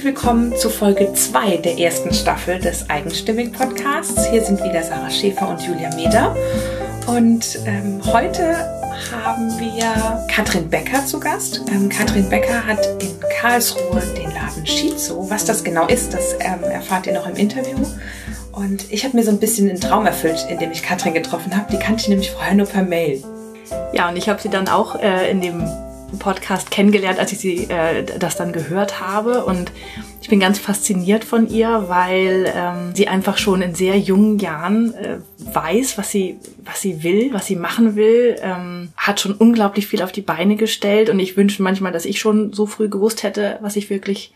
Herzlich willkommen zu Folge 2 der ersten Staffel des Eigenstimmig Podcasts. Hier sind wieder Sarah Schäfer und Julia Meder. Und ähm, heute haben wir Katrin Becker zu Gast. Ähm, Katrin Becker hat in Karlsruhe den Laden Shizu. Was das genau ist, das ähm, erfahrt ihr noch im Interview. Und ich habe mir so ein bisschen einen Traum erfüllt, indem ich Katrin getroffen habe. Die kannte ich nämlich vorher nur per Mail. Ja, und ich habe sie dann auch äh, in dem Podcast kennengelernt, als ich sie äh, das dann gehört habe. Und ich bin ganz fasziniert von ihr, weil ähm, sie einfach schon in sehr jungen Jahren äh, weiß, was sie, was sie will, was sie machen will, ähm, hat schon unglaublich viel auf die Beine gestellt. Und ich wünsche manchmal, dass ich schon so früh gewusst hätte, was ich wirklich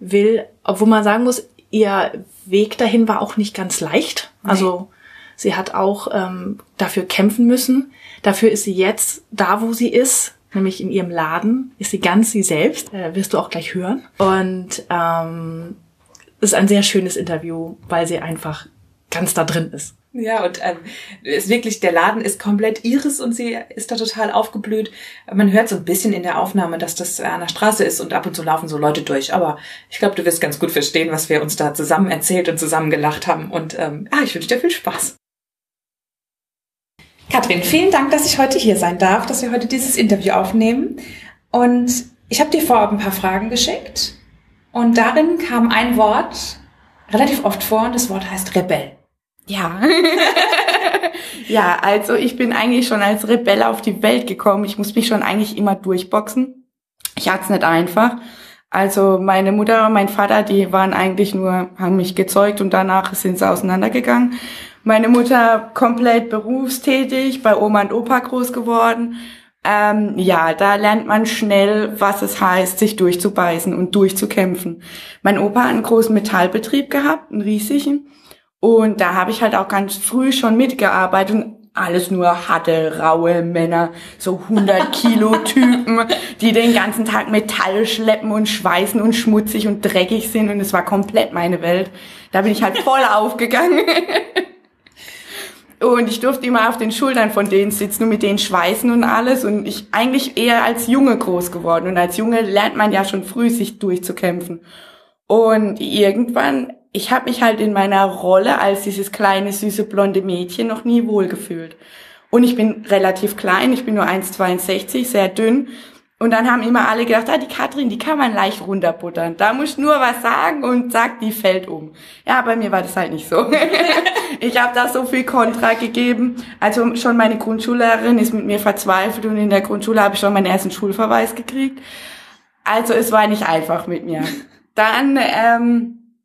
will. Obwohl man sagen muss, ihr Weg dahin war auch nicht ganz leicht. Nee. Also sie hat auch ähm, dafür kämpfen müssen. Dafür ist sie jetzt da, wo sie ist nämlich in ihrem Laden, ist sie ganz sie selbst, äh, wirst du auch gleich hören. Und ähm, ist ein sehr schönes Interview, weil sie einfach ganz da drin ist. Ja, und ähm, ist wirklich, der Laden ist komplett ihres und sie ist da total aufgeblüht. Man hört so ein bisschen in der Aufnahme, dass das an der Straße ist und ab und zu laufen so Leute durch. Aber ich glaube, du wirst ganz gut verstehen, was wir uns da zusammen erzählt und zusammen gelacht haben. Und ähm, ah, ich wünsche dir viel Spaß. Katrin, vielen Dank, dass ich heute hier sein darf, dass wir heute dieses Interview aufnehmen. Und ich habe dir vorab ein paar Fragen geschickt. Und darin kam ein Wort relativ oft vor und das Wort heißt Rebell. Ja. ja, also ich bin eigentlich schon als Rebell auf die Welt gekommen. Ich muss mich schon eigentlich immer durchboxen. Ich hatte es nicht einfach. Also meine Mutter und mein Vater, die waren eigentlich nur, haben mich gezeugt und danach sind sie auseinandergegangen. Meine Mutter komplett berufstätig, bei Oma und Opa groß geworden. Ähm, ja, da lernt man schnell, was es heißt, sich durchzubeißen und durchzukämpfen. Mein Opa hat einen großen Metallbetrieb gehabt, einen riesigen. Und da habe ich halt auch ganz früh schon mitgearbeitet und alles nur harte, raue Männer, so 100 Kilo Typen, die den ganzen Tag Metall schleppen und schweißen und schmutzig und dreckig sind und es war komplett meine Welt. Da bin ich halt voll aufgegangen. Und ich durfte immer auf den Schultern von denen sitzen und mit denen schweißen und alles. Und ich eigentlich eher als Junge groß geworden. Und als Junge lernt man ja schon früh, sich durchzukämpfen. Und irgendwann, ich habe mich halt in meiner Rolle als dieses kleine, süße, blonde Mädchen noch nie wohlgefühlt. Und ich bin relativ klein, ich bin nur 1,62, sehr dünn. Und dann haben immer alle gedacht, ah, die Katrin, die kann man leicht runterbuttern. Da muss nur was sagen und sagt, die fällt um. Ja, bei mir war das halt nicht so. ich habe da so viel Kontra gegeben. Also schon meine Grundschullehrerin ist mit mir verzweifelt und in der Grundschule habe ich schon meinen ersten Schulverweis gekriegt. Also es war nicht einfach mit mir. Dann, ähm,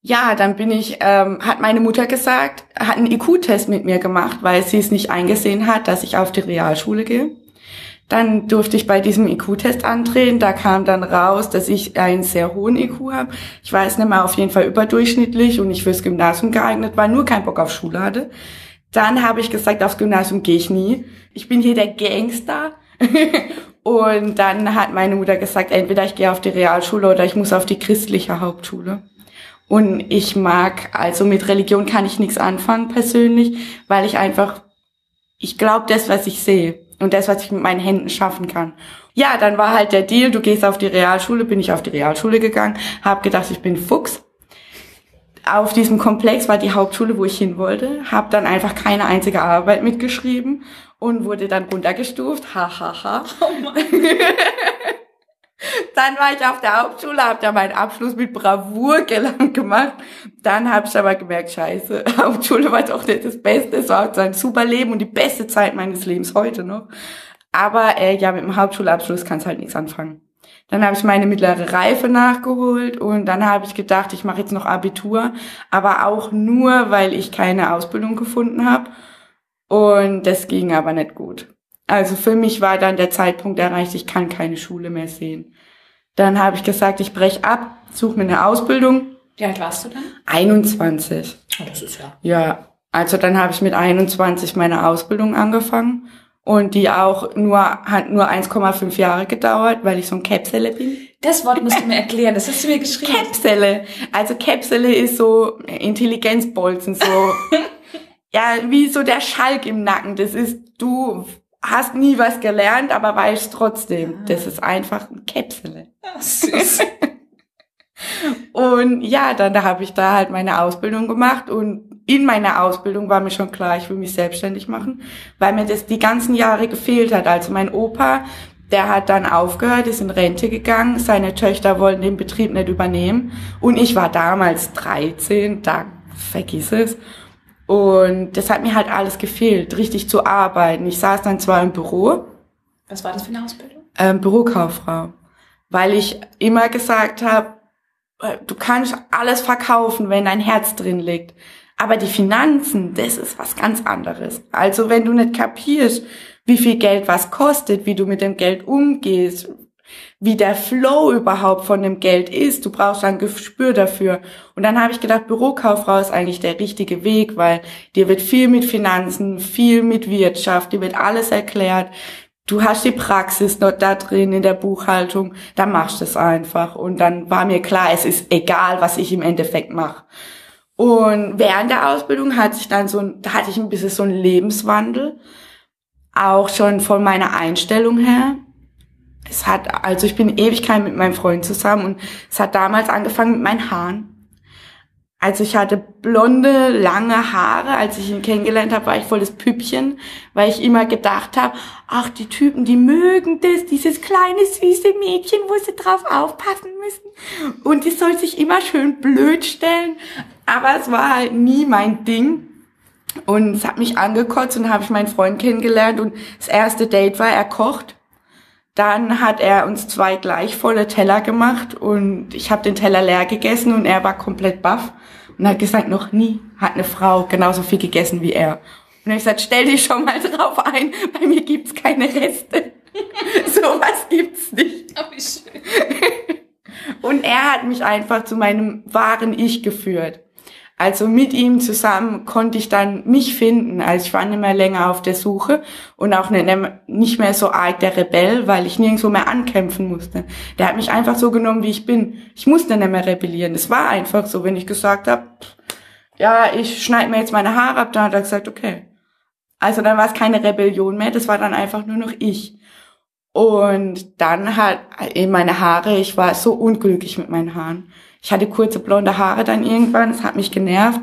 ja, dann bin ich, ähm, hat meine Mutter gesagt, hat einen IQ-Test mit mir gemacht, weil sie es nicht eingesehen hat, dass ich auf die Realschule gehe. Dann durfte ich bei diesem IQ-Test antreten. Da kam dann raus, dass ich einen sehr hohen IQ habe. Ich weiß nicht mehr, auf jeden Fall überdurchschnittlich und ich fürs Gymnasium geeignet war, nur keinen Bock auf Schule hatte. Dann habe ich gesagt, aufs Gymnasium gehe ich nie. Ich bin hier der Gangster. und dann hat meine Mutter gesagt, entweder ich gehe auf die Realschule oder ich muss auf die christliche Hauptschule. Und ich mag, also mit Religion kann ich nichts anfangen persönlich, weil ich einfach, ich glaube das, was ich sehe und das, was ich mit meinen Händen schaffen kann. Ja, dann war halt der Deal, du gehst auf die Realschule, bin ich auf die Realschule gegangen, habe gedacht, ich bin Fuchs. Auf diesem Komplex war die Hauptschule, wo ich hin wollte, habe dann einfach keine einzige Arbeit mitgeschrieben und wurde dann runtergestuft. Ha, ha, ha. Oh Dann war ich auf der Hauptschule, habe da meinen Abschluss mit Bravour gelang gemacht. Dann habe ich aber gemerkt, scheiße, Hauptschule war doch nicht das Beste. Es war ein super Leben und die beste Zeit meines Lebens heute noch. Aber äh, ja, mit dem Hauptschulabschluss kannst halt nichts anfangen. Dann habe ich meine mittlere Reife nachgeholt und dann habe ich gedacht, ich mache jetzt noch Abitur, aber auch nur, weil ich keine Ausbildung gefunden habe. Und das ging aber nicht gut. Also für mich war dann der Zeitpunkt erreicht, ich kann keine Schule mehr sehen. Dann habe ich gesagt, ich brech ab, suche mir eine Ausbildung. Wie alt warst du dann? 21. Oh, das ist ja. Ja, also dann habe ich mit 21 meine Ausbildung angefangen und die auch nur hat nur 1,5 Jahre gedauert, weil ich so ein Käpsele bin. Das Wort musst du mir erklären, das hast du mir geschrieben. Käpsele. Also Käpsele ist so Intelligenzbolzen, so ja, wie so der Schalk im Nacken. Das ist du hast nie was gelernt, aber weißt trotzdem, ah. das ist einfach ein Käpsele. Süß. Und ja, dann da habe ich da halt meine Ausbildung gemacht und in meiner Ausbildung war mir schon klar, ich will mich selbstständig machen, weil mir das die ganzen Jahre gefehlt hat. Also mein Opa, der hat dann aufgehört, ist in Rente gegangen, seine Töchter wollten den Betrieb nicht übernehmen und ich war damals 13, da vergiss es. Und das hat mir halt alles gefehlt, richtig zu arbeiten. Ich saß dann zwar im Büro. Was war das für eine Ausbildung? Ähm, Bürokauffrau. Weil ich immer gesagt habe, äh, du kannst alles verkaufen, wenn dein Herz drin liegt. Aber die Finanzen, das ist was ganz anderes. Also wenn du nicht kapierst, wie viel Geld was kostet, wie du mit dem Geld umgehst, wie der Flow überhaupt von dem Geld ist. Du brauchst ein Gespür dafür. Und dann habe ich gedacht, Bürokauffrau ist eigentlich der richtige Weg, weil dir wird viel mit Finanzen, viel mit Wirtschaft, dir wird alles erklärt. Du hast die Praxis noch da drin in der Buchhaltung, dann machst du es einfach. Und dann war mir klar, es ist egal, was ich im Endeffekt mache. Und während der Ausbildung hatte ich dann so, da hatte ich ein bisschen so einen Lebenswandel. Auch schon von meiner Einstellung her es hat, also ich bin Ewigkeit mit meinem Freund zusammen und es hat damals angefangen mit meinen Haaren. Also ich hatte blonde, lange Haare. Als ich ihn kennengelernt habe, war ich voll das Püppchen, weil ich immer gedacht habe, ach, die Typen, die mögen das, dieses kleine, süße Mädchen, wo sie drauf aufpassen müssen. Und die soll sich immer schön blöd stellen. Aber es war halt nie mein Ding. Und es hat mich angekotzt und habe ich meinen Freund kennengelernt und das erste Date war, er kocht. Dann hat er uns zwei gleich volle Teller gemacht und ich habe den Teller leer gegessen und er war komplett baff und hat gesagt, noch nie hat eine Frau genauso viel gegessen wie er. Und er hat gesagt, stell dich schon mal drauf ein, bei mir gibt's keine Reste. so was gibt's nicht. Oh, wie schön. und er hat mich einfach zu meinem wahren Ich geführt. Also mit ihm zusammen konnte ich dann mich finden. Also ich war nicht mehr länger auf der Suche und auch nicht mehr so arg der Rebell, weil ich nirgendwo mehr ankämpfen musste. Der hat mich einfach so genommen, wie ich bin. Ich musste nicht mehr rebellieren. Es war einfach so, wenn ich gesagt habe, ja, ich schneide mir jetzt meine Haare ab, dann hat er gesagt, okay. Also dann war es keine Rebellion mehr, das war dann einfach nur noch ich. Und dann hat eben meine Haare, ich war so unglücklich mit meinen Haaren. Ich hatte kurze blonde Haare dann irgendwann, es hat mich genervt.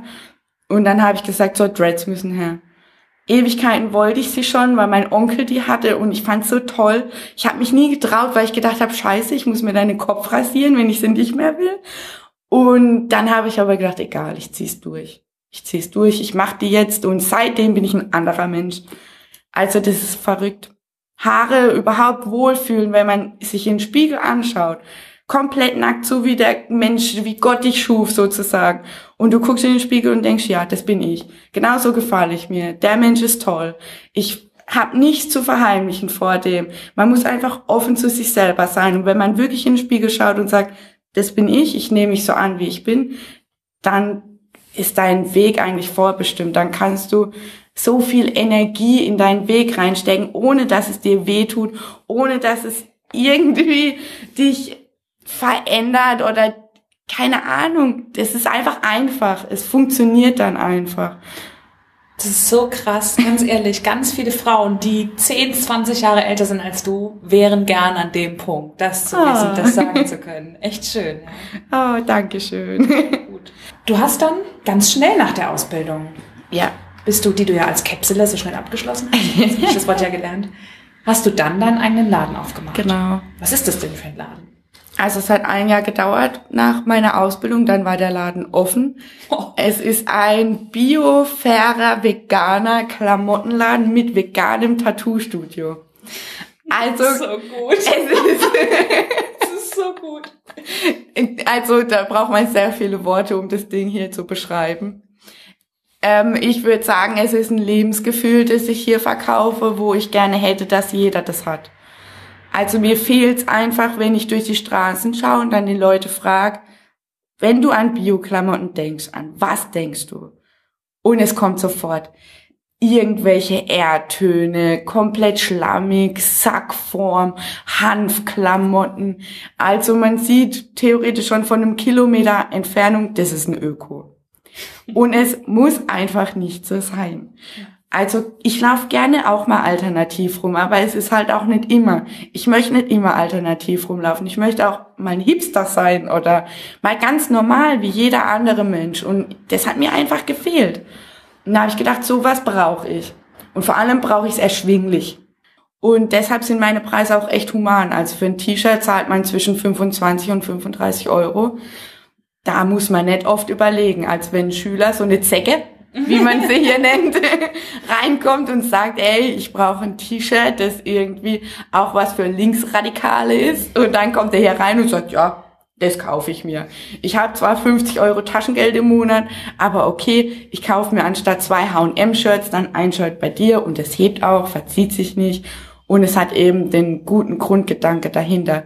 Und dann habe ich gesagt, so Dreads müssen her. Ewigkeiten wollte ich sie schon, weil mein Onkel die hatte und ich fand so toll. Ich habe mich nie getraut, weil ich gedacht habe, scheiße, ich muss mir deinen Kopf rasieren, wenn ich sie nicht mehr will. Und dann habe ich aber gedacht, egal, ich zieh's durch. Ich zieh's durch, ich mach die jetzt und seitdem bin ich ein anderer Mensch. Also das ist verrückt. Haare überhaupt wohlfühlen, wenn man sich in den Spiegel anschaut komplett nackt, so wie der Mensch, wie Gott dich schuf sozusagen. Und du guckst in den Spiegel und denkst, ja, das bin ich. Genauso gefalle ich mir. Der Mensch ist toll. Ich habe nichts zu verheimlichen vor dem. Man muss einfach offen zu sich selber sein. Und wenn man wirklich in den Spiegel schaut und sagt, das bin ich, ich nehme mich so an, wie ich bin, dann ist dein Weg eigentlich vorbestimmt. Dann kannst du so viel Energie in deinen Weg reinstecken, ohne dass es dir weh tut, ohne dass es irgendwie dich verändert oder keine Ahnung. Es ist einfach einfach. Es funktioniert dann einfach. Das ist so krass, ganz ehrlich. Ganz viele Frauen, die 10, 20 Jahre älter sind als du, wären gern an dem Punkt, das zu wissen, oh. das sagen zu können. Echt schön. Oh, danke schön. Gut. Du hast dann ganz schnell nach der Ausbildung, ja, bist du, die du ja als Käpsele so schnell abgeschlossen hast, das, das Wort ja gelernt, hast du dann deinen eigenen Laden aufgemacht. Genau. Was ist das denn für ein Laden? Also es hat ein Jahr gedauert nach meiner Ausbildung, dann war der Laden offen. Oh. Es ist ein biofairer, veganer Klamottenladen mit veganem Tattoo-Studio. Also, so gut. Es ist, das ist so gut. Also da braucht man sehr viele Worte, um das Ding hier zu beschreiben. Ähm, ich würde sagen, es ist ein Lebensgefühl, das ich hier verkaufe, wo ich gerne hätte, dass jeder das hat. Also mir fehlt's einfach, wenn ich durch die Straßen schaue und dann die Leute frage, wenn du an Bioklamotten denkst, an was denkst du? Und es kommt sofort irgendwelche Erdtöne, komplett schlammig, Sackform, Hanfklamotten. Also man sieht theoretisch schon von einem Kilometer Entfernung, das ist ein Öko. Und es muss einfach nicht so sein. Also ich laufe gerne auch mal alternativ rum, aber es ist halt auch nicht immer. Ich möchte nicht immer alternativ rumlaufen. Ich möchte auch mal ein Hipster sein oder mal ganz normal wie jeder andere Mensch. Und das hat mir einfach gefehlt. Und da habe ich gedacht, sowas brauche ich. Und vor allem brauche ich es erschwinglich. Und deshalb sind meine Preise auch echt human. Also für ein T-Shirt zahlt man zwischen 25 und 35 Euro. Da muss man nicht oft überlegen, als wenn ein Schüler so eine Zecke wie man sie hier nennt, reinkommt und sagt, ey, ich brauche ein T-Shirt, das irgendwie auch was für Linksradikale ist. Und dann kommt er hier rein und sagt, ja, das kaufe ich mir. Ich habe zwar 50 Euro Taschengeld im Monat, aber okay, ich kaufe mir anstatt zwei H&M-Shirts dann ein Shirt bei dir und es hebt auch, verzieht sich nicht und es hat eben den guten Grundgedanke dahinter.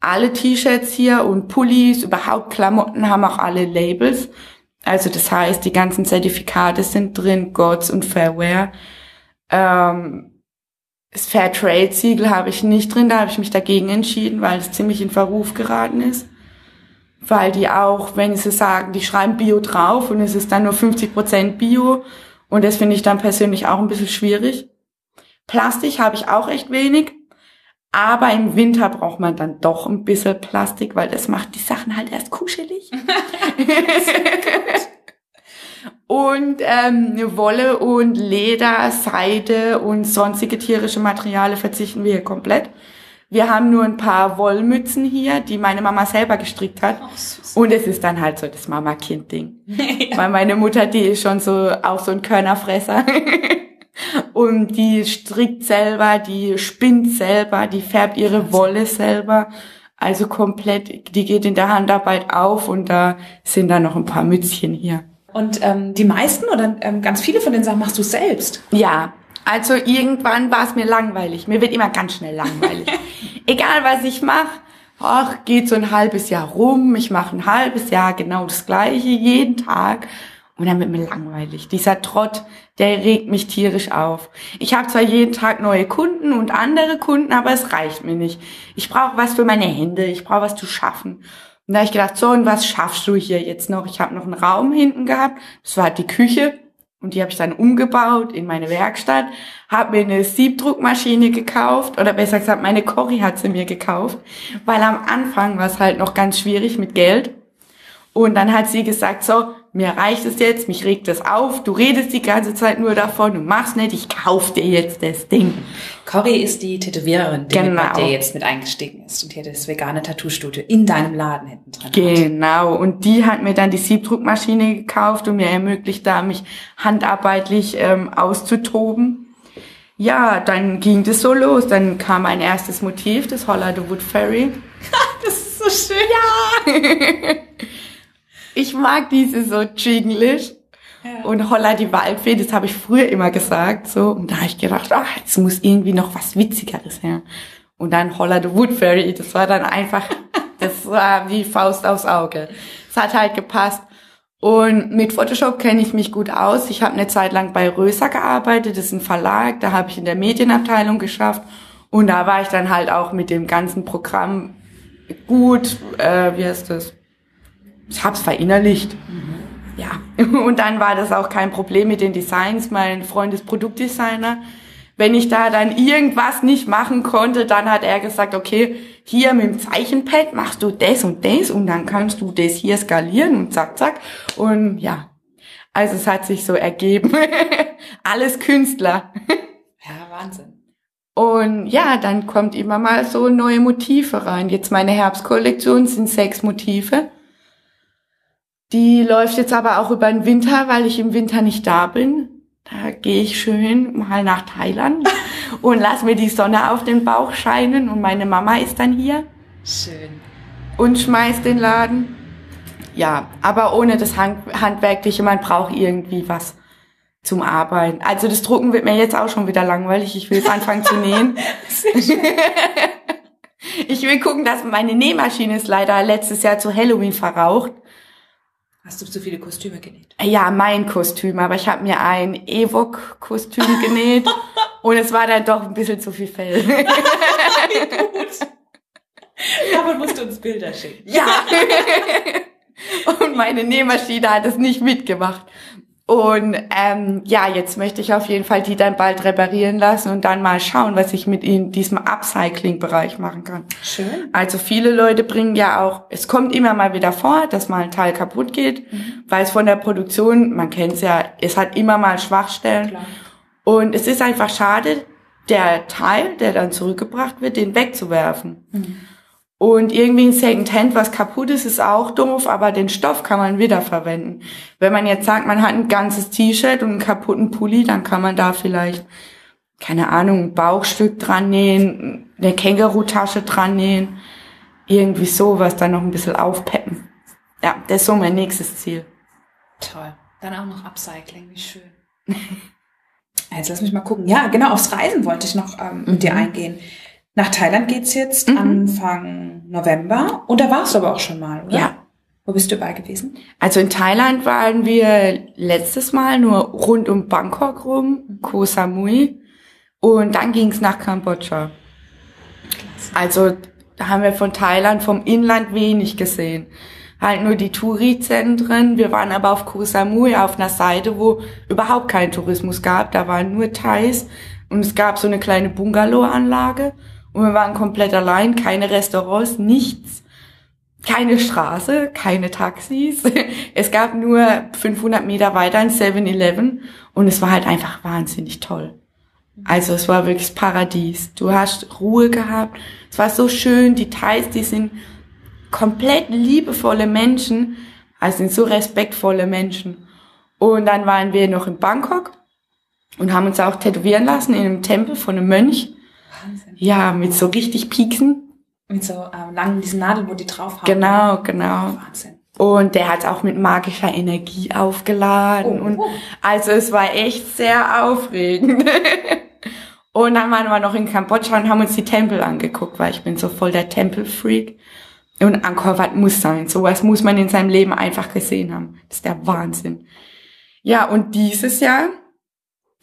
Alle T-Shirts hier und Pullis, überhaupt Klamotten haben auch alle Labels also das heißt, die ganzen Zertifikate sind drin, GOTS und Fairware. Ähm, das Fairtrade-Siegel habe ich nicht drin, da habe ich mich dagegen entschieden, weil es ziemlich in Verruf geraten ist. Weil die auch, wenn sie sagen, die schreiben Bio drauf und es ist dann nur 50% Bio und das finde ich dann persönlich auch ein bisschen schwierig. Plastik habe ich auch echt wenig. Aber im Winter braucht man dann doch ein bisschen Plastik, weil das macht die Sachen halt erst kuschelig. und ähm, Wolle und Leder, Seide und sonstige tierische Materialien verzichten wir hier komplett. Wir haben nur ein paar Wollmützen hier, die meine Mama selber gestrickt hat. Oh, und es ist dann halt so das Mama-Kind-Ding. ja. Weil meine Mutter, die ist schon so auch so ein Körnerfresser. Und die strickt selber, die spinnt selber, die färbt ihre Wolle selber. Also komplett, die geht in der Handarbeit auf und da sind dann noch ein paar Mützchen hier. Und ähm, die meisten oder ähm, ganz viele von den Sachen machst du selbst? Ja, also irgendwann war es mir langweilig. Mir wird immer ganz schnell langweilig. Egal was ich mache, ach, geht so ein halbes Jahr rum. Ich mache ein halbes Jahr genau das gleiche jeden Tag. Und dann wird mir langweilig. Dieser Trott, der regt mich tierisch auf. Ich habe zwar jeden Tag neue Kunden und andere Kunden, aber es reicht mir nicht. Ich brauche was für meine Hände, ich brauche was zu schaffen. Und da habe ich gedacht, so, und was schaffst du hier jetzt noch? Ich habe noch einen Raum hinten gehabt, das war die Küche. Und die habe ich dann umgebaut in meine Werkstatt, habe mir eine Siebdruckmaschine gekauft, oder besser gesagt, meine Cory hat sie mir gekauft, weil am Anfang war es halt noch ganz schwierig mit Geld. Und dann hat sie gesagt, so, mir reicht es jetzt, mich regt es auf, du redest die ganze Zeit nur davon, du machst nicht, ich kauf dir jetzt das Ding. Cory ist die Tätowiererin, die genau. mit, der jetzt mit eingestiegen ist und hier das vegane Tattoo-Studio in deinem Laden hinten drin Genau, und die hat mir dann die Siebdruckmaschine gekauft und mir ermöglicht da, mich handarbeitlich ähm, auszutoben. Ja, dann ging das so los. Dann kam ein erstes Motiv, das Holler the Wood Fairy. das ist so schön. Ja! Ich mag diese so jinglish. Ja. Und Holla die Waldfee, das habe ich früher immer gesagt, so. Und da habe ich gedacht, ach, jetzt muss irgendwie noch was Witzigeres her. Und dann Holla the Wood Fairy, das war dann einfach, das war wie Faust aufs Auge. Es hat halt gepasst. Und mit Photoshop kenne ich mich gut aus. Ich habe eine Zeit lang bei Röser gearbeitet, das ist ein Verlag, da habe ich in der Medienabteilung geschafft. Und da war ich dann halt auch mit dem ganzen Programm gut, äh, wie heißt das? Ich habe es verinnerlicht. Mhm. Ja, und dann war das auch kein Problem mit den Designs. Mein Freund ist Produktdesigner. Wenn ich da dann irgendwas nicht machen konnte, dann hat er gesagt, okay, hier mit dem Zeichenpad machst du das und das und dann kannst du das hier skalieren und zack, zack. Und ja, also es hat sich so ergeben. Alles Künstler. Ja, Wahnsinn. Und ja, dann kommt immer mal so neue Motive rein. Jetzt meine Herbstkollektion sind sechs Motive. Die läuft jetzt aber auch über den Winter, weil ich im Winter nicht da bin. Da gehe ich schön mal nach Thailand und lass mir die Sonne auf den Bauch scheinen und meine Mama ist dann hier. Schön. Und schmeißt den Laden. Ja, aber ohne das Hand Handwerkliche, man braucht irgendwie was zum Arbeiten. Also das Drucken wird mir jetzt auch schon wieder langweilig. Ich will jetzt anfangen zu nähen. ich will gucken, dass meine Nähmaschine ist leider letztes Jahr zu Halloween verraucht. Hast du zu viele Kostüme genäht? Ja, mein Kostüm, aber ich habe mir ein Evok-Kostüm genäht und es war dann doch ein bisschen zu viel Fell. Gut. Aber musst du uns Bilder schicken. Ja. und meine Nähmaschine hat es nicht mitgemacht. Und ähm, ja, jetzt möchte ich auf jeden Fall die dann bald reparieren lassen und dann mal schauen, was ich mit in diesem Upcycling-Bereich machen kann. Schön. Also viele Leute bringen ja auch, es kommt immer mal wieder vor, dass mal ein Teil kaputt geht, mhm. weil es von der Produktion, man kennt es ja, es hat immer mal Schwachstellen. Klar. Und es ist einfach schade, der Teil, der dann zurückgebracht wird, den wegzuwerfen. Mhm. Und irgendwie ein Secondhand, was kaputt ist, ist auch doof, aber den Stoff kann man wiederverwenden. Wenn man jetzt sagt, man hat ein ganzes T-Shirt und einen kaputten Pulli, dann kann man da vielleicht, keine Ahnung, ein Bauchstück dran nähen, eine Känguru-Tasche dran nähen, irgendwie sowas, dann noch ein bisschen aufpeppen. Ja, das ist so mein nächstes Ziel. Toll. Dann auch noch Upcycling, wie schön. Jetzt lass mich mal gucken. Ja, genau, aufs Reisen wollte ich noch ähm, mit dir mhm. eingehen. Nach Thailand geht's jetzt mhm. Anfang November. Und da warst du aber auch schon mal, oder? Ja. Wo bist du bei gewesen? Also in Thailand waren wir letztes Mal nur rund um Bangkok rum, Koh Samui. Und dann ging's nach Kambodscha. Klasse. Also da haben wir von Thailand, vom Inland wenig gesehen. Halt nur die Touri-Zentren. Wir waren aber auf Koh Samui auf einer Seite, wo überhaupt keinen Tourismus gab. Da waren nur Thais. Und es gab so eine kleine Bungalow-Anlage. Und wir waren komplett allein, keine Restaurants, nichts, keine Straße, keine Taxis. Es gab nur 500 Meter weiter ein 7-Eleven und es war halt einfach wahnsinnig toll. Also es war wirklich Paradies. Du hast Ruhe gehabt. Es war so schön. Die Thais, die sind komplett liebevolle Menschen. Also sind so respektvolle Menschen. Und dann waren wir noch in Bangkok und haben uns auch tätowieren lassen in einem Tempel von einem Mönch. Wahnsinn. Ja, mit so richtig Pieksen. Mit so ähm, langen, diesen Nadeln, wo die drauf haben. Genau, genau. Wahnsinn. Und der hat auch mit magischer Energie aufgeladen. Oh, und oh. also es war echt sehr aufregend. und dann waren wir noch in Kambodscha und haben uns die Tempel angeguckt, weil ich bin so voll der Tempelfreak. Und Angkor Wat muss sein. Sowas muss man in seinem Leben einfach gesehen haben. Das ist der Wahnsinn. Ja, und dieses Jahr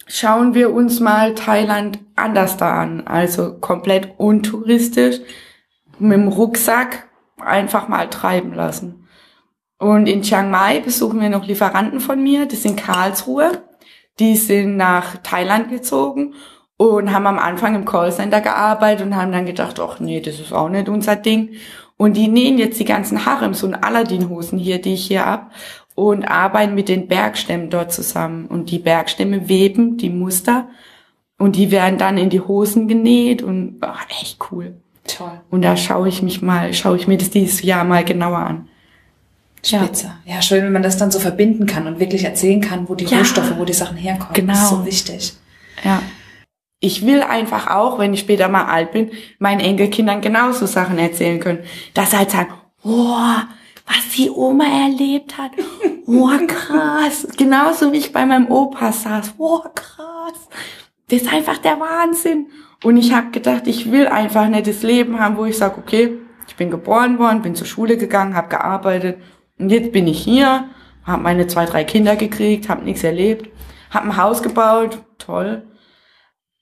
schauen wir uns mal Thailand anders da an. Also komplett untouristisch, mit dem Rucksack einfach mal treiben lassen. Und in Chiang Mai besuchen wir noch Lieferanten von mir, das sind Karlsruhe. Die sind nach Thailand gezogen und haben am Anfang im Callcenter gearbeitet und haben dann gedacht, ach nee, das ist auch nicht unser Ding. Und die nähen jetzt die ganzen Harems und Aladdin-Hosen hier, die ich hier ab und arbeiten mit den Bergstämmen dort zusammen. Und die Bergstämme weben die Muster und die werden dann in die Hosen genäht und oh, echt cool. Toll. Und da schaue ich mich mal, schaue ich mir das dieses Jahr mal genauer an. Spitze. Ja. ja, schön, wenn man das dann so verbinden kann und wirklich erzählen kann, wo die ja. Rohstoffe, wo die Sachen herkommen. Genau. Das ist so wichtig. Ja. Ich will einfach auch, wenn ich später mal alt bin, meinen Enkelkindern genauso Sachen erzählen können. Dass sie halt sagen, boah, was die Oma erlebt hat. Oh, krass. Genauso wie ich bei meinem Opa saß. Oh, krass. Das ist einfach der Wahnsinn. Und ich habe gedacht, ich will einfach ein nettes Leben haben, wo ich sage, okay, ich bin geboren worden, bin zur Schule gegangen, habe gearbeitet und jetzt bin ich hier, habe meine zwei, drei Kinder gekriegt, habe nichts erlebt, habe ein Haus gebaut, toll.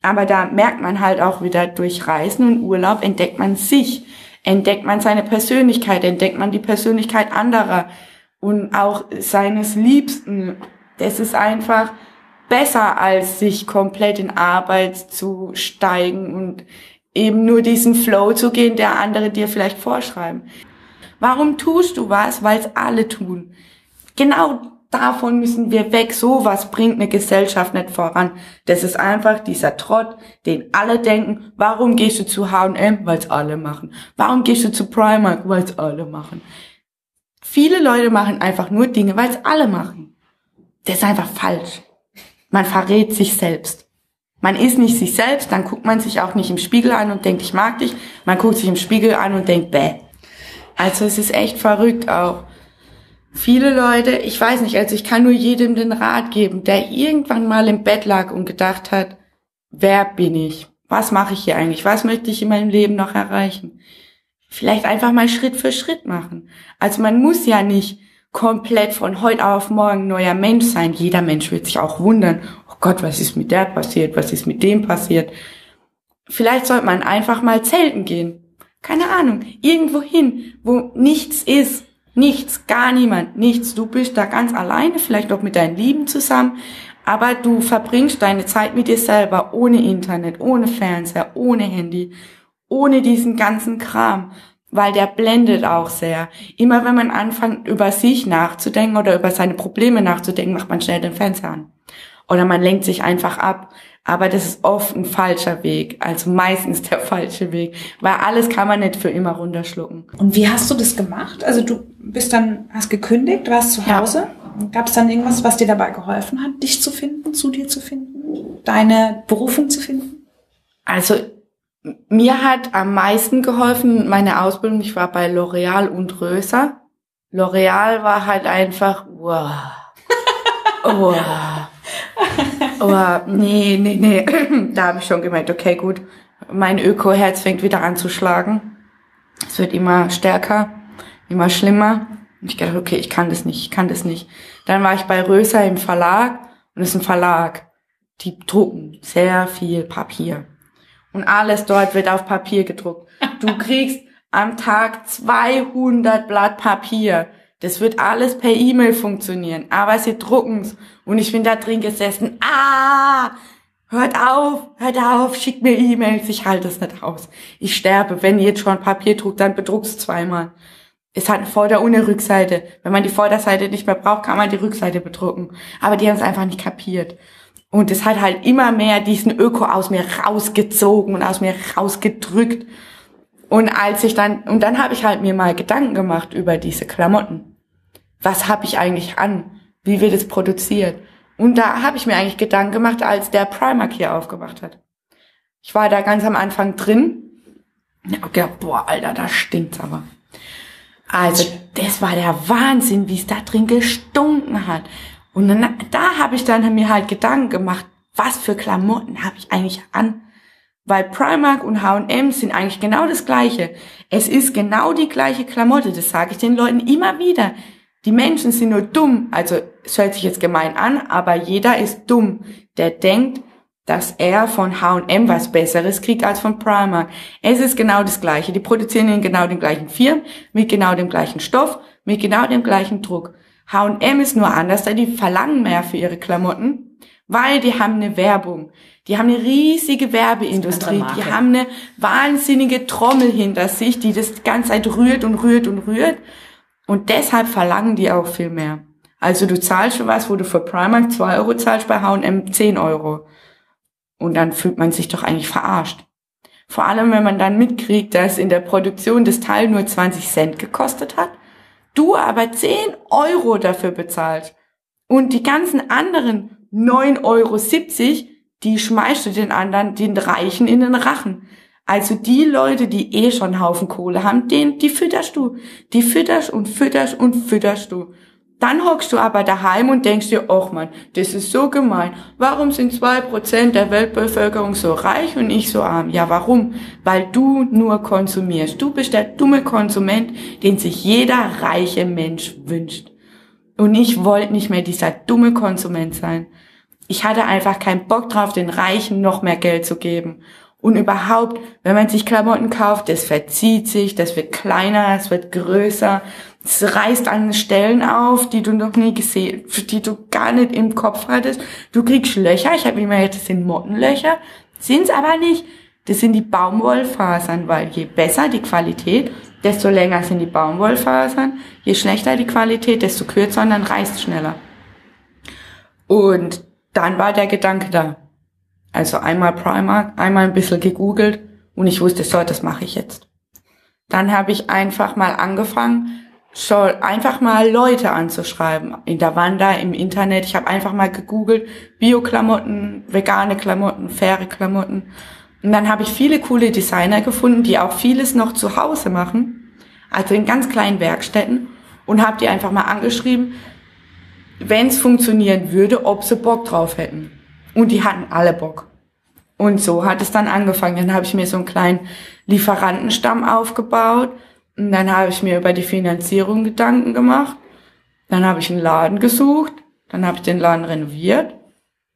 Aber da merkt man halt auch wieder durch Reisen und Urlaub entdeckt man sich entdeckt man seine Persönlichkeit, entdeckt man die Persönlichkeit anderer und auch seines Liebsten. Das ist einfach besser, als sich komplett in Arbeit zu steigen und eben nur diesen Flow zu gehen, der andere dir vielleicht vorschreiben. Warum tust du was? Weil es alle tun. Genau davon müssen wir weg. So was bringt eine Gesellschaft nicht voran. Das ist einfach dieser Trott, den alle denken, warum gehst du zu H&M? Weil es alle machen. Warum gehst du zu Primark? Weil es alle machen. Viele Leute machen einfach nur Dinge, weil es alle machen. Das ist einfach falsch. Man verrät sich selbst. Man ist nicht sich selbst, dann guckt man sich auch nicht im Spiegel an und denkt, ich mag dich. Man guckt sich im Spiegel an und denkt, bäh. Also es ist echt verrückt auch viele Leute, ich weiß nicht, also ich kann nur jedem den Rat geben, der irgendwann mal im Bett lag und gedacht hat, wer bin ich? Was mache ich hier eigentlich? Was möchte ich in meinem Leben noch erreichen? Vielleicht einfach mal Schritt für Schritt machen. Also man muss ja nicht komplett von heute auf morgen neuer Mensch sein. Jeder Mensch wird sich auch wundern, oh Gott, was ist mit der passiert? Was ist mit dem passiert? Vielleicht sollte man einfach mal zelten gehen. Keine Ahnung. Irgendwo hin, wo nichts ist Nichts, gar niemand, nichts. Du bist da ganz alleine, vielleicht auch mit deinen Lieben zusammen, aber du verbringst deine Zeit mit dir selber, ohne Internet, ohne Fernseher, ohne Handy, ohne diesen ganzen Kram, weil der blendet auch sehr. Immer wenn man anfängt, über sich nachzudenken oder über seine Probleme nachzudenken, macht man schnell den Fernseher an. Oder man lenkt sich einfach ab. Aber das ist oft ein falscher Weg, also meistens der falsche Weg, weil alles kann man nicht für immer runterschlucken. Und wie hast du das gemacht? Also du bist dann, hast gekündigt, warst zu Hause. Ja. Gab es dann irgendwas, was dir dabei geholfen hat, dich zu finden, zu dir zu finden, deine Berufung zu finden? Also mir hat am meisten geholfen meine Ausbildung. Ich war bei L'Oreal und Röser. L'Oreal war halt einfach, wow. wow. Aber nee, nee, nee. da habe ich schon gemerkt, okay, gut, mein Öko-Herz fängt wieder an zu schlagen. Es wird immer stärker, immer schlimmer. Und ich dachte, okay, ich kann das nicht, ich kann das nicht. Dann war ich bei Röser im Verlag und es ist ein Verlag. Die drucken sehr viel Papier. Und alles dort wird auf Papier gedruckt. Du kriegst am Tag 200 Blatt Papier. Das wird alles per E-Mail funktionieren, aber sie drucken's und ich bin da drin gesessen. Ah, hört auf, hört auf, schickt mir E-Mails, ich halte es nicht aus. Ich sterbe, wenn ihr jetzt schon Papier druckt, dann bedruck's zweimal. Es hat eine Vorder- und eine Rückseite. Wenn man die Vorderseite nicht mehr braucht, kann man die Rückseite bedrucken. Aber die haben es einfach nicht kapiert. Und es hat halt immer mehr diesen Öko aus mir rausgezogen und aus mir rausgedrückt. Und als ich dann, und dann habe ich halt mir mal Gedanken gemacht über diese Klamotten. Was habe ich eigentlich an? Wie wird es produziert? Und da habe ich mir eigentlich Gedanken gemacht, als der Primark hier aufgemacht hat. Ich war da ganz am Anfang drin. Okay, boah, Alter, da stinkt's aber. Also, das war der Wahnsinn, wie es da drin gestunken hat. Und dann, da habe ich dann mir halt Gedanken gemacht, was für Klamotten habe ich eigentlich an? Weil Primark und H&M sind eigentlich genau das Gleiche. Es ist genau die gleiche Klamotte, das sage ich den Leuten immer wieder. Die Menschen sind nur dumm, also es hört sich jetzt gemein an, aber jeder ist dumm, der denkt, dass er von H&M was Besseres kriegt als von Primark. Es ist genau das Gleiche. Die produzieren in genau den gleichen Firmen, mit genau dem gleichen Stoff, mit genau dem gleichen Druck. H&M ist nur anders, da die verlangen mehr für ihre Klamotten, weil die haben eine Werbung. Die haben eine riesige Werbeindustrie. Die haben eine wahnsinnige Trommel hinter sich, die das ganze Zeit rührt und rührt und rührt. Und deshalb verlangen die auch viel mehr. Also du zahlst für was, wo du für Primark 2 Euro zahlst, bei H&M 10 Euro. Und dann fühlt man sich doch eigentlich verarscht. Vor allem, wenn man dann mitkriegt, dass in der Produktion das Teil nur 20 Cent gekostet hat, du aber 10 Euro dafür bezahlst. Und die ganzen anderen 9,70 Euro die schmeißt du den anderen, den Reichen in den Rachen. Also die Leute, die eh schon einen Haufen Kohle haben, den, die fütterst du. Die fütterst und fütterst und fütterst du. Dann hockst du aber daheim und denkst dir, ach man, das ist so gemein. Warum sind zwei Prozent der Weltbevölkerung so reich und ich so arm? Ja, warum? Weil du nur konsumierst. Du bist der dumme Konsument, den sich jeder reiche Mensch wünscht. Und ich wollte nicht mehr dieser dumme Konsument sein ich hatte einfach keinen Bock drauf, den Reichen noch mehr Geld zu geben. Und überhaupt, wenn man sich Klamotten kauft, das verzieht sich, das wird kleiner, es wird größer, es reißt an Stellen auf, die du noch nie gesehen, die du gar nicht im Kopf hattest. Du kriegst Löcher, ich habe immer gedacht, das sind Mottenlöcher, sind's aber nicht. Das sind die Baumwollfasern, weil je besser die Qualität, desto länger sind die Baumwollfasern, je schlechter die Qualität, desto kürzer und dann reißt schneller. Und dann war der Gedanke da. Also einmal Primark, einmal ein bisschen gegoogelt und ich wusste, so, das mache ich jetzt. Dann habe ich einfach mal angefangen, schon einfach mal Leute anzuschreiben. In der Wanda, im Internet. Ich habe einfach mal gegoogelt, Bio-Klamotten, vegane Klamotten, faire Klamotten. Und dann habe ich viele coole Designer gefunden, die auch vieles noch zu Hause machen. Also in ganz kleinen Werkstätten. Und habe die einfach mal angeschrieben, wenn es funktionieren würde, ob sie Bock drauf hätten. Und die hatten alle Bock. Und so hat es dann angefangen. Dann habe ich mir so einen kleinen Lieferantenstamm aufgebaut. Und dann habe ich mir über die Finanzierung Gedanken gemacht. Dann habe ich einen Laden gesucht. Dann habe ich den Laden renoviert.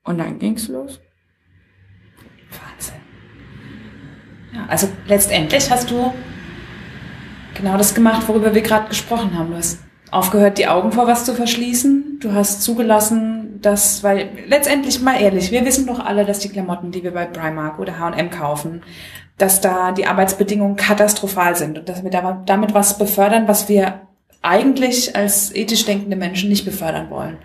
Und dann ging's los. Wahnsinn. Ja, also letztendlich hast du genau das gemacht, worüber wir gerade gesprochen haben. Du hast aufgehört, die Augen vor was zu verschließen. Du hast zugelassen, dass, weil letztendlich mal ehrlich, wir wissen doch alle, dass die Klamotten, die wir bei Primark oder H&M kaufen, dass da die Arbeitsbedingungen katastrophal sind und dass wir damit was befördern, was wir eigentlich als ethisch denkende Menschen nicht befördern wollen.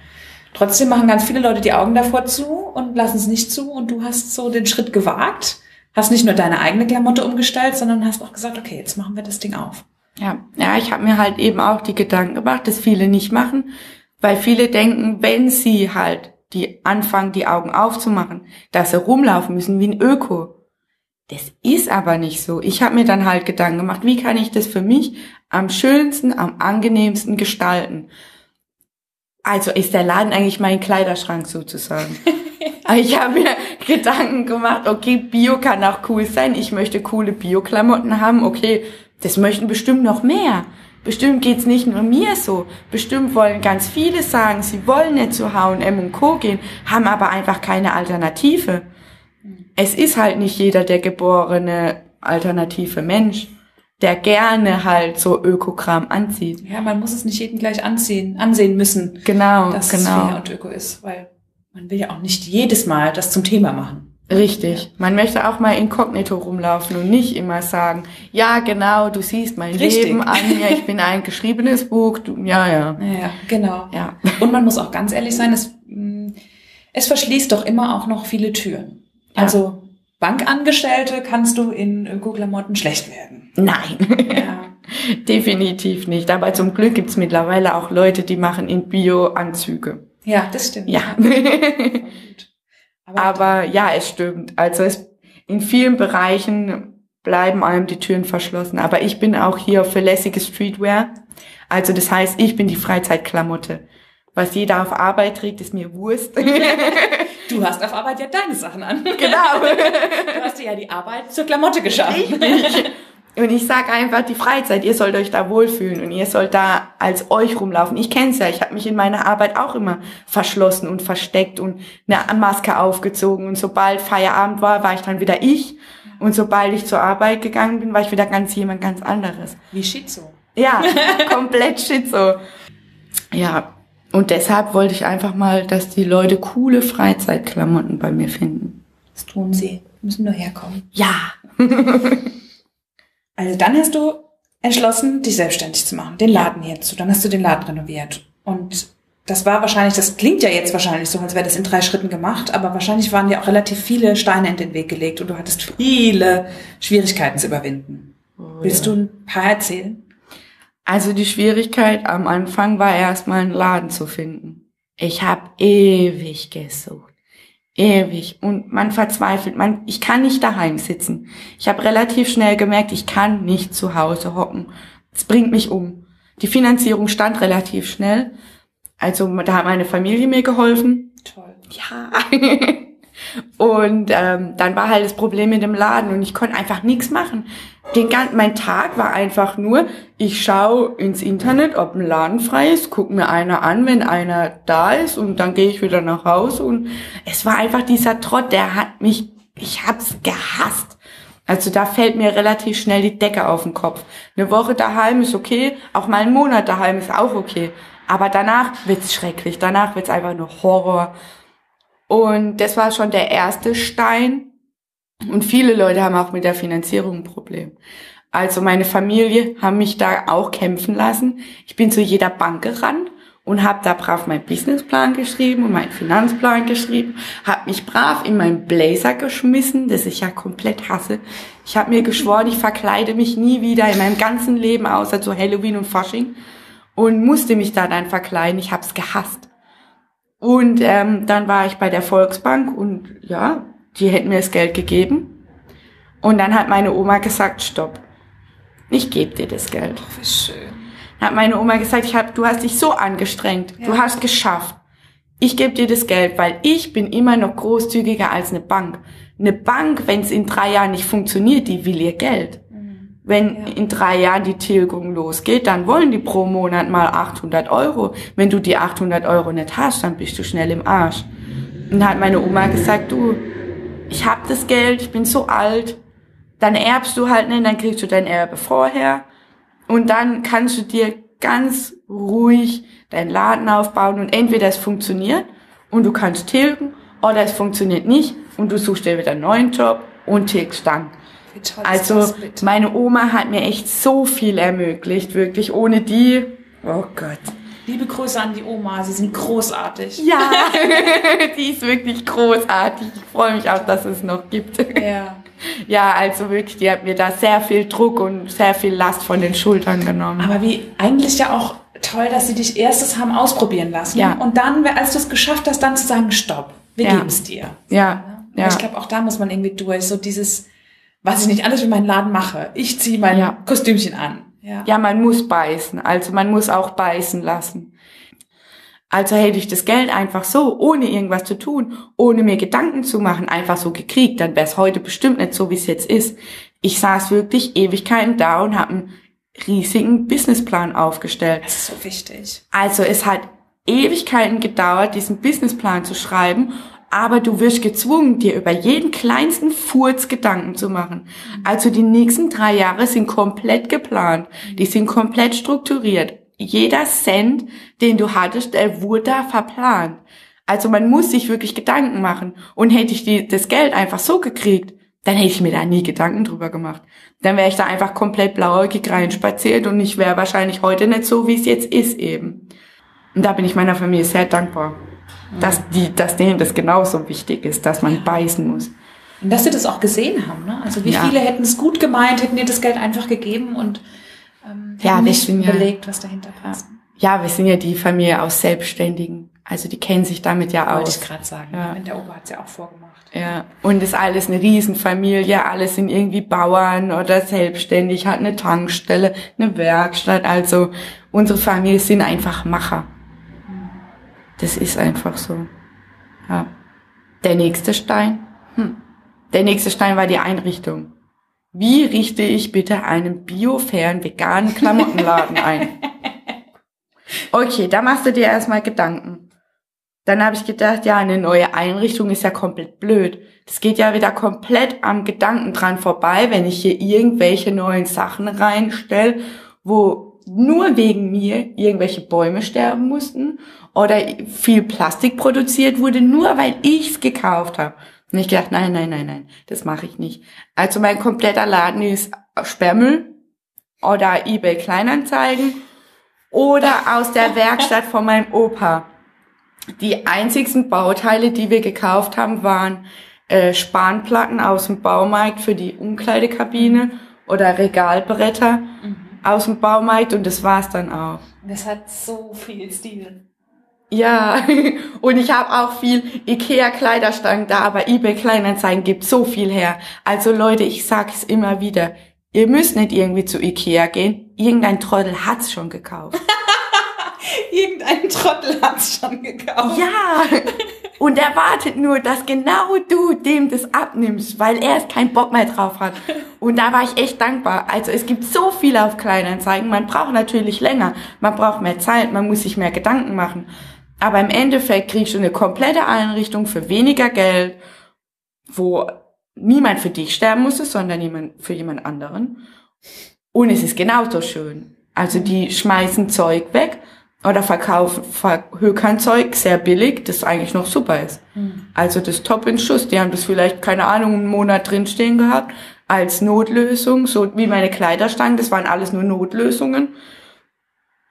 Trotzdem machen ganz viele Leute die Augen davor zu und lassen es nicht zu und du hast so den Schritt gewagt, hast nicht nur deine eigene Klamotte umgestellt, sondern hast auch gesagt, okay, jetzt machen wir das Ding auf. Ja, ja, ich habe mir halt eben auch die Gedanken gemacht, dass viele nicht machen, weil viele denken, wenn sie halt die anfangen, die Augen aufzumachen, dass sie rumlaufen müssen wie ein Öko. Das ist aber nicht so. Ich habe mir dann halt Gedanken gemacht, wie kann ich das für mich am schönsten, am angenehmsten gestalten. Also ist der Laden eigentlich mein Kleiderschrank sozusagen. ich habe mir Gedanken gemacht, okay, Bio kann auch cool sein. Ich möchte coole Bio-Klamotten haben. Okay, das möchten bestimmt noch mehr. Bestimmt geht's nicht nur mir so. Bestimmt wollen ganz viele sagen, sie wollen nicht zu H&M und Co. gehen, haben aber einfach keine Alternative. Es ist halt nicht jeder der geborene alternative Mensch, der gerne halt so Ökokram anzieht. Ja, man muss es nicht jeden gleich anziehen, ansehen müssen. Genau, dass genau. es fair und öko ist, weil man will ja auch nicht jedes Mal das zum Thema machen. Richtig. Man möchte auch mal inkognito rumlaufen und nicht immer sagen, ja, genau, du siehst mein Richtig. Leben an, ja, ich bin ein geschriebenes Buch, du, ja, ja. Ja, genau. Ja. Und man muss auch ganz ehrlich sein, es, mh, es verschließt doch immer auch noch viele Türen. Ja. Also Bankangestellte kannst du in Öko-Klamotten schlecht werden. Nein. Ja. Definitiv nicht. Aber zum Glück gibt's mittlerweile auch Leute, die machen in Bio-Anzüge. ja, das stimmt. Ja. Gut. Aber, Aber ja, es stimmt. Also es, in vielen Bereichen bleiben einem die Türen verschlossen. Aber ich bin auch hier für lässige Streetwear. Also das heißt, ich bin die Freizeitklamotte. Was jeder auf Arbeit trägt, ist mir Wurst. du hast auf Arbeit ja deine Sachen an. genau. Du hast dir ja die Arbeit zur Klamotte geschafft. Richtig. Und ich sage einfach, die Freizeit, ihr sollt euch da wohlfühlen und ihr sollt da als euch rumlaufen. Ich kenn's ja, ich habe mich in meiner Arbeit auch immer verschlossen und versteckt und eine Maske aufgezogen. Und sobald Feierabend war, war ich dann wieder ich. Und sobald ich zur Arbeit gegangen bin, war ich wieder ganz jemand ganz anderes. Wie Schizo. Ja, komplett schizo. Ja, und deshalb wollte ich einfach mal, dass die Leute coole Freizeitklamotten bei mir finden. Das tun sie. Müssen nur herkommen. Ja. Also dann hast du entschlossen, dich selbstständig zu machen, den Laden hier zu. Dann hast du den Laden renoviert. Und das war wahrscheinlich, das klingt ja jetzt wahrscheinlich so, als wäre das in drei Schritten gemacht, aber wahrscheinlich waren dir auch relativ viele Steine in den Weg gelegt und du hattest viele Schwierigkeiten zu überwinden. Willst du ein paar erzählen? Also die Schwierigkeit am Anfang war erstmal einen Laden zu finden. Ich habe ewig gesucht. Ewig. Und man verzweifelt. Man, ich kann nicht daheim sitzen. Ich habe relativ schnell gemerkt, ich kann nicht zu Hause hocken. Es bringt mich um. Die Finanzierung stand relativ schnell. Also da hat meine Familie mir geholfen. Toll. Ja. Und ähm, dann war halt das Problem mit dem Laden und ich konnte einfach nichts machen. Den ganzen, mein Tag war einfach nur, ich schaue ins Internet, ob ein Laden frei ist, guck mir einer an, wenn einer da ist und dann gehe ich wieder nach Hause und es war einfach dieser Trott, der hat mich, ich hab's gehasst. Also da fällt mir relativ schnell die Decke auf den Kopf. Eine Woche daheim ist okay, auch mal ein Monat daheim ist auch okay. Aber danach wird's schrecklich, danach wird's einfach nur Horror. Und das war schon der erste Stein. Und viele Leute haben auch mit der Finanzierung ein Problem. Also meine Familie haben mich da auch kämpfen lassen. Ich bin zu jeder Bank gerannt und habe da brav meinen Businessplan geschrieben und meinen Finanzplan geschrieben, habe mich brav in meinen Blazer geschmissen, das ich ja komplett hasse. Ich habe mir geschworen, ich verkleide mich nie wieder in meinem ganzen Leben außer zu Halloween und Fasching und musste mich da dann verkleiden. Ich habe es gehasst. Und ähm, dann war ich bei der Volksbank und ja, die hätten mir das Geld gegeben. Und dann hat meine Oma gesagt, stopp, ich gebe dir das Geld. Wie schön. Dann hat meine Oma gesagt, ich hab, du hast dich so angestrengt, Ja. du hast geschafft. Ich gebe dir das Geld, weil ich bin immer noch großzügiger als eine Bank. Eine Bank, wenn es in drei Jahren nicht funktioniert, die will ihr Geld. Wenn Ja. in drei Jahren die Tilgung losgeht, dann wollen die pro Monat mal 800 Euro. Wenn du die 800 Euro nicht hast, dann bist du schnell im Arsch. Und dann hat meine Oma gesagt, du, ich hab das Geld, ich bin so alt, dann erbst du halt nicht, dann kriegst du dein Erbe vorher und dann kannst du dir ganz ruhig deinen Laden aufbauen und entweder es funktioniert und du kannst tilgen oder es funktioniert nicht und du suchst dir wieder einen neuen Job und tilgst dann. Also meine Oma hat mir echt so viel ermöglicht, wirklich. Ohne die, oh Gott. Liebe Grüße an die Oma, sie sind großartig. Ja, die ist wirklich großartig. Ich freue mich auch, dass es noch gibt. Ja. Ja, also wirklich, die hat mir da sehr viel Druck und sehr viel Last von den Schultern genommen. Aber wie eigentlich ja auch toll, dass sie dich erstes haben ausprobieren lassen. Ja. Und dann, als du es geschafft hast, dann zu sagen, stopp, wir Ja. geben es dir. Ja, ja. Ich glaube, auch da muss man irgendwie durch. So dieses, was ich nicht alles für meinen Laden mache. Ich ziehe mein Ja. Kostümchen an. Ja. Ja, man muss beißen. Also man muss auch beißen lassen. Also hätte ich das Geld einfach so, ohne irgendwas zu tun, ohne mir Gedanken zu machen, einfach so gekriegt, dann wäre es heute bestimmt nicht so, wie es jetzt ist. Ich saß wirklich Ewigkeiten da und habe einen riesigen Businessplan aufgestellt. Das ist so wichtig. Also es hat Ewigkeiten gedauert, diesen Businessplan zu schreiben, aber du wirst gezwungen, dir über jeden kleinsten Furz Gedanken zu machen. Also die nächsten drei Jahre sind komplett geplant, die sind komplett strukturiert. Jeder Cent, den du hattest, der wurde da verplant. Also man muss sich wirklich Gedanken machen. Und hätte ich die, das Geld einfach so gekriegt, dann hätte ich mir da nie Gedanken drüber gemacht. Dann wäre ich da einfach komplett blauäugig reinspaziert und ich wäre wahrscheinlich heute nicht so, wie es jetzt ist eben. Und da bin ich meiner Familie sehr dankbar, dass die, dass denen das genauso wichtig ist, dass man beißen muss. Und dass sie das auch gesehen haben. Ne? Also wie Ja. viele hätten es gut gemeint, hätten dir das Geld einfach gegeben und ähm, Ja, nicht sind ja- überlegt, was dahinter passt. Ja, wir sind ja die Familie aus Selbstständigen. Also die kennen sich damit ja Wollte aus. ich gerade sagen. Ja. Wenn der Opa hat es ja auch vorgemacht. Ja, und ist alles eine Riesenfamilie, alle sind irgendwie Bauern oder selbstständig, hat eine Tankstelle, eine Werkstatt. Also unsere Familie sind einfach Macher. Das ist einfach so. Ja. Der nächste Stein? Hm. Der nächste Stein war die Einrichtung. Wie richte ich bitte einen biofairen, veganen Klamottenladen ein? Okay, da machst du dir erstmal Gedanken. Dann habe ich gedacht, ja, eine neue Einrichtung ist ja komplett blöd. Das geht ja wieder komplett am Gedanken dran vorbei, wenn ich hier irgendwelche neuen Sachen reinstelle, wo nur wegen mir irgendwelche Bäume sterben mussten oder viel Plastik produziert wurde, nur weil ich's gekauft habe. Und ich gedacht, nein, nein, nein, nein, das mache ich nicht. Also mein kompletter Laden ist Sperrmüll oder eBay Kleinanzeigen oder aus der Werkstatt von meinem Opa. Die einzigsten Bauteile, die wir gekauft haben, waren äh, Spanplatten aus dem Baumarkt für die Umkleidekabine oder Regalbretter aus dem Baumarkt und das war's dann auch. Das hat so viel Stil. Ja, und ich habe auch viel Ikea-Kleiderstangen da, aber eBay Kleinanzeigen gibt so viel her. Also Leute, ich sag's immer wieder, ihr müsst nicht irgendwie zu Ikea gehen. Irgendein Trottel hat's schon gekauft. Irgendein Trottel hat's schon gekauft. Ja, und er wartet nur, dass genau du dem das abnimmst, weil er es keinen Bock mehr drauf hat. Und da war ich echt dankbar. Also es gibt so viel auf Kleinanzeigen. Man braucht natürlich länger, man braucht mehr Zeit, man muss sich mehr Gedanken machen. Aber im Endeffekt kriegst du eine komplette Einrichtung für weniger Geld, wo niemand für dich sterben musste, sondern jemand für jemand anderen. Und es ist genauso schön. Also die schmeißen Zeug weg oder verkaufen, verhökern Zeug sehr billig, das eigentlich noch super ist. Also das Top in Schuss. Die haben das vielleicht, keine Ahnung, einen Monat drinstehen gehabt als Notlösung, so wie meine Kleiderstangen, das waren alles nur Notlösungen.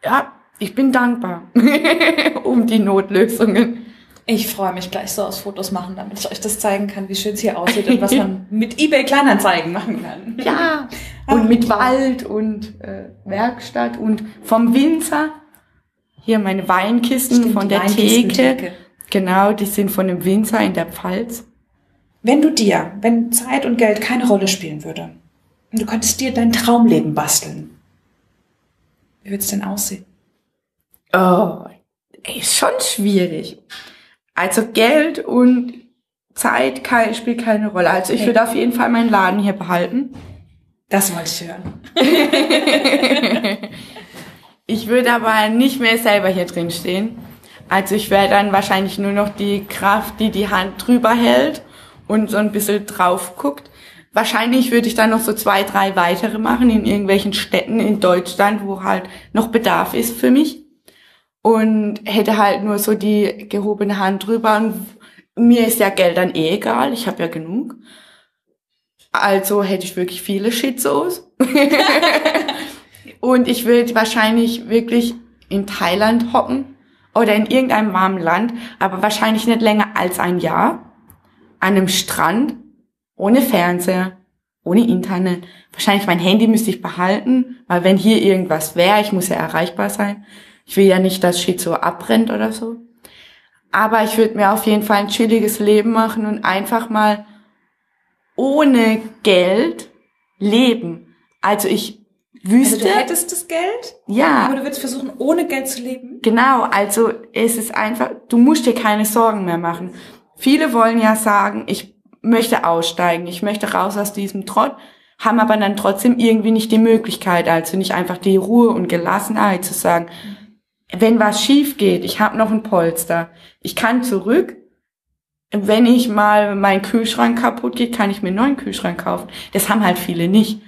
Ja, ich bin dankbar um die Notlösungen. Ich freue mich gleich so aus Fotos machen, damit ich euch das zeigen kann, wie schön es hier aussieht und was man mit eBay Kleinanzeigen machen kann. Ja, und mit Wald und äh, Werkstatt und vom Winzer. Hier meine Weinkisten Stimmt, von der Weinkisten- Theke. Theke. Genau, die sind von dem Winzer in der Pfalz. Wenn du dir, wenn Zeit und Geld keine Rolle spielen würde, und du könntest dir dein Traumleben basteln, wie würde es denn aussehen? Oh, ist schon schwierig. Also Geld und Zeit kein, spielt keine Rolle. Also ich würde auf jeden Fall meinen Laden hier behalten. Das wollte ich hören. Ich würde aber nicht mehr selber hier drin stehen. Also ich wäre dann wahrscheinlich nur noch die Kraft, die die Hand drüber hält und so ein bisschen drauf guckt. Wahrscheinlich würde ich dann noch so zwei, drei weitere machen in irgendwelchen Städten in Deutschland, wo halt noch Bedarf ist für mich. Und hätte halt nur so die gehobene Hand drüber. Und mir ist ja Geld dann eh egal, ich habe ja genug. Also hätte ich wirklich viele Schizos. und ich würde wahrscheinlich wirklich in Thailand hocken oder in irgendeinem warmen Land, aber wahrscheinlich nicht länger als ein Jahr. An einem Strand ohne Fernseher, ohne Internet. Wahrscheinlich mein Handy müsste ich behalten, weil wenn hier irgendwas wäre, ich muss ja erreichbar sein. Ich will ja nicht, dass Schizo abbrennt oder so. Aber ich würde mir auf jeden Fall ein chilliges Leben machen und einfach mal ohne Geld leben. Also ich wüsste. Also du hättest das Geld? Ja. Aber du würdest versuchen, ohne Geld zu leben? Genau. Also es ist einfach, du musst dir keine Sorgen mehr machen. Viele wollen ja sagen, ich möchte aussteigen, ich möchte raus aus diesem Trott, haben aber dann trotzdem irgendwie nicht die Möglichkeit, also nicht einfach die Ruhe und Gelassenheit zu sagen, wenn was schief geht, ich habe noch ein Polster, ich kann zurück, wenn ich mal mein Kühlschrank kaputt geht, kann ich mir einen neuen Kühlschrank kaufen. Das haben halt viele nicht.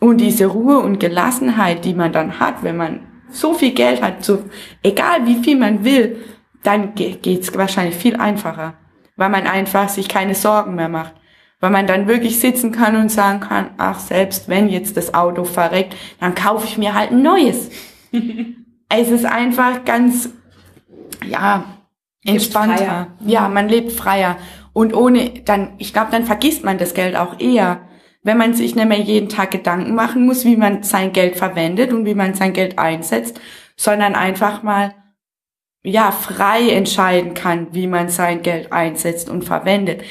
Und diese Ruhe und Gelassenheit, die man dann hat, wenn man so viel Geld hat, so egal wie viel man will, dann geht's wahrscheinlich viel einfacher weil man einfach sich keine Sorgen mehr macht. Weil man dann wirklich sitzen kann und sagen kann, ach, selbst wenn jetzt das Auto verreckt, dann kaufe ich mir halt ein neues. es ist einfach ganz, ja, entspannter. Ja, man lebt freier. Und ohne, dann, ich glaube, dann vergisst man das Geld auch eher. Wenn man sich nicht mehr jeden Tag Gedanken machen muss, wie man sein Geld verwendet und wie man sein Geld einsetzt, sondern einfach mal ja, frei entscheiden kann, wie man sein Geld einsetzt und verwendet.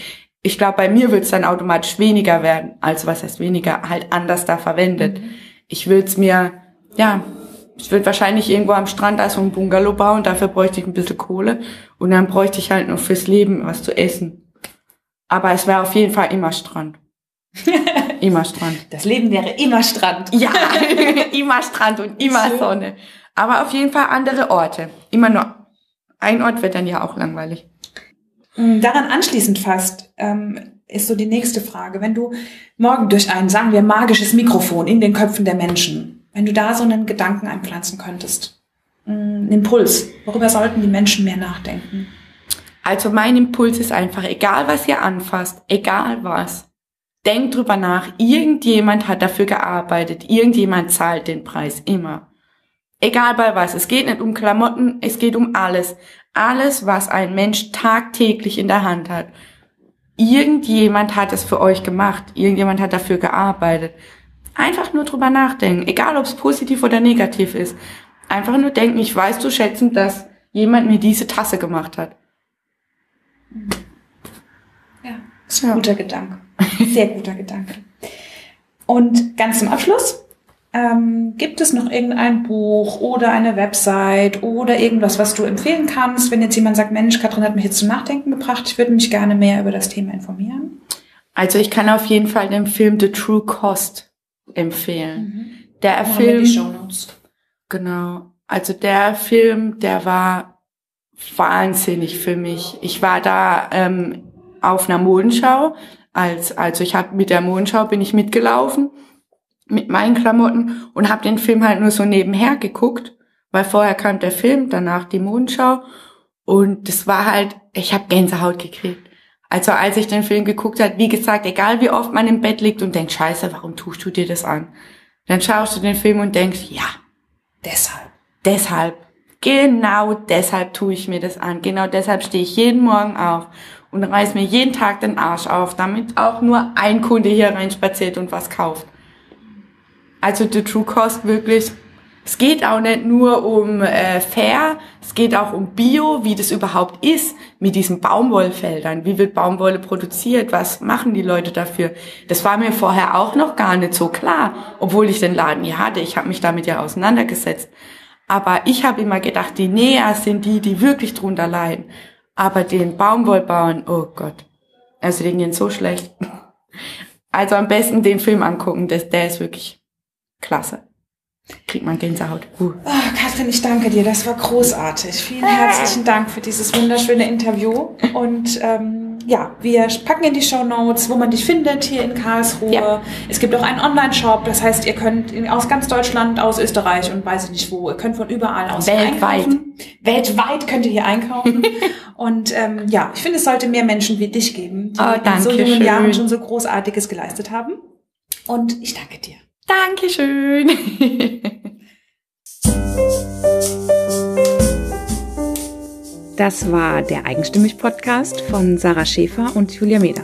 Ich glaube, bei mir wird es dann automatisch weniger werden. Also was heißt weniger? Halt anders da verwendet. Mhm. Ich würde es mir, ja, ich würde wahrscheinlich irgendwo am Strand also ein Bungalow bauen, dafür bräuchte ich ein bisschen Kohle und dann bräuchte ich halt noch fürs Leben was zu essen. Aber es wäre auf jeden Fall immer Strand. immer Strand. Das Leben wäre immer Strand. Ja, immer Strand und immer Schön. Sonne. Aber auf jeden Fall andere Orte. Immer nur ein Ort wird dann ja auch langweilig. Mm, daran anschließend fast ähm, ist so die nächste Frage. Wenn du morgen durch ein, sagen wir, magisches Mikrofon in den Köpfen der Menschen, wenn du da so einen Gedanken einpflanzen könntest, mm, einen Impuls, worüber sollten die Menschen mehr nachdenken? Also mein Impuls ist einfach, egal was ihr anfasst, egal was, denkt drüber nach, irgendjemand hat dafür gearbeitet, irgendjemand zahlt den Preis immer. Egal bei was. Es geht nicht um Klamotten, es geht um alles. Alles, was ein Mensch tagtäglich in der Hand hat. Irgendjemand hat es für euch gemacht. Irgendjemand hat dafür gearbeitet. Einfach nur drüber nachdenken. Egal, ob es positiv oder negativ ist. Einfach nur denken, ich weiß zu schätzen, dass jemand mir diese Tasse gemacht hat. Ja, ist ein ja. guter Gedanke. Sehr guter Gedanke. Und ganz zum Abschluss ähm, gibt es noch irgendein Buch oder eine Website oder irgendwas, was du empfehlen kannst, wenn jetzt jemand sagt, Mensch, Katrin hat mich jetzt zum Nachdenken gebracht, ich würde mich gerne mehr über das Thema informieren? Also ich kann auf jeden Fall den Film The True Cost empfehlen. Mhm. Der Dann Film. Die Shownotes. Genau. Also der Film, der war wahnsinnig für mich. Ich war da ähm, auf einer Modenschau. Als, also ich habe mit der Modenschau bin ich mitgelaufen mit meinen Klamotten und habe den Film halt nur so nebenher geguckt, weil vorher kam der Film, danach die Mondschau und das war halt, ich habe Gänsehaut gekriegt. Also als ich den Film geguckt hat, wie gesagt, egal wie oft man im Bett liegt und denkt, scheiße, warum tust du dir das an? Dann schaust du den Film und denkst, ja, deshalb, deshalb, genau deshalb tue ich mir das an. Genau deshalb stehe ich jeden Morgen auf und reiß mir jeden Tag den Arsch auf, damit auch nur ein Kunde hier reinspaziert und was kauft. Also The True Cost wirklich. Es geht auch nicht nur um äh, Fair, es geht auch um Bio, wie das überhaupt ist mit diesen Baumwollfeldern. Wie wird Baumwolle produziert? Was machen die Leute dafür? Das war mir vorher auch noch gar nicht so klar, obwohl ich den Laden hier hatte. Ich habe mich damit ja auseinandergesetzt. Aber ich habe immer gedacht, die Näher sind die, die wirklich drunter leiden. Aber den Baumwollbauern, oh Gott, also denen geht so schlecht. Also am besten den Film angucken, das, der ist wirklich klasse. Kriegt man Gänsehaut. Uh. Oh, Katrin, ich danke dir. Das war großartig. Vielen herzlichen Dank für dieses wunderschöne Interview. Und ähm, ja, wir packen in die Show Notes, wo man dich findet hier in Karlsruhe. Ja. Es gibt auch einen Online-Shop, das heißt, ihr könnt aus ganz Deutschland, aus Österreich und weiß ich nicht wo, ihr könnt von überall aus Weltweit. einkaufen. Weltweit könnt ihr hier einkaufen. und ähm, ja, ich finde, es sollte mehr Menschen wie dich geben, die oh, in so jungen schön. Jahren schon so Großartiges geleistet haben. Und ich danke dir. Dankeschön. Das war der Eigenstimmig-Podcast von Sarah Schäfer und Julia Meder.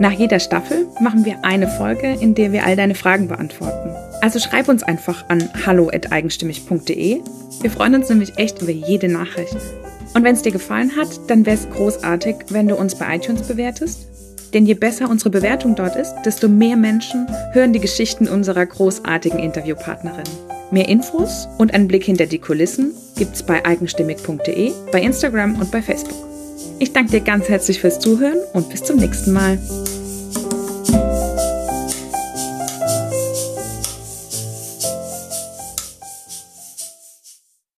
Nach jeder Staffel machen wir eine Folge, in der wir all deine Fragen beantworten. Also schreib uns einfach an hallo@eigenstimmig.de. Wir freuen uns nämlich echt über jede Nachricht. Und wenn es dir gefallen hat, dann wäre es großartig, wenn du uns bei iTunes bewertest. Denn je besser unsere Bewertung dort ist, desto mehr Menschen hören die Geschichten unserer großartigen Interviewpartnerin. Mehr Infos und einen Blick hinter die Kulissen gibt's bei eigenstimmig.de, bei Instagram und bei Facebook. Ich danke dir ganz herzlich fürs Zuhören und bis zum nächsten Mal.